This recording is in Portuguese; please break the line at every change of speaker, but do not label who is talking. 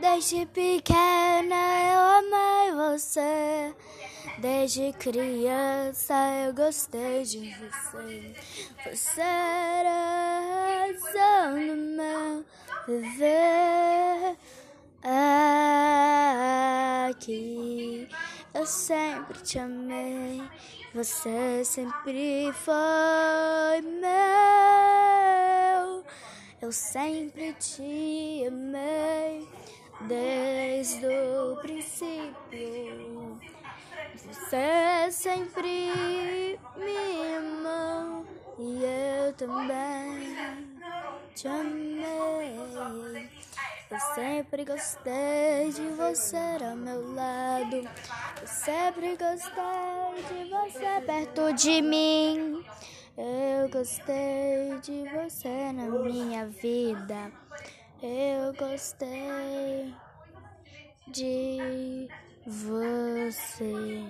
Desde pequena eu amei você. Desde criança eu gostei de você. Você era a razão do meu viver. Aqui eu sempre te amei. Você sempre foi meu. Eu sempre te amei desde o princípio. Você sempre me amou e eu também te amei. Eu sempre gostei de você ao meu lado. Eu sempre gostei de você perto de mim. Eu gostei de você na minha vida. Eu gostei de você.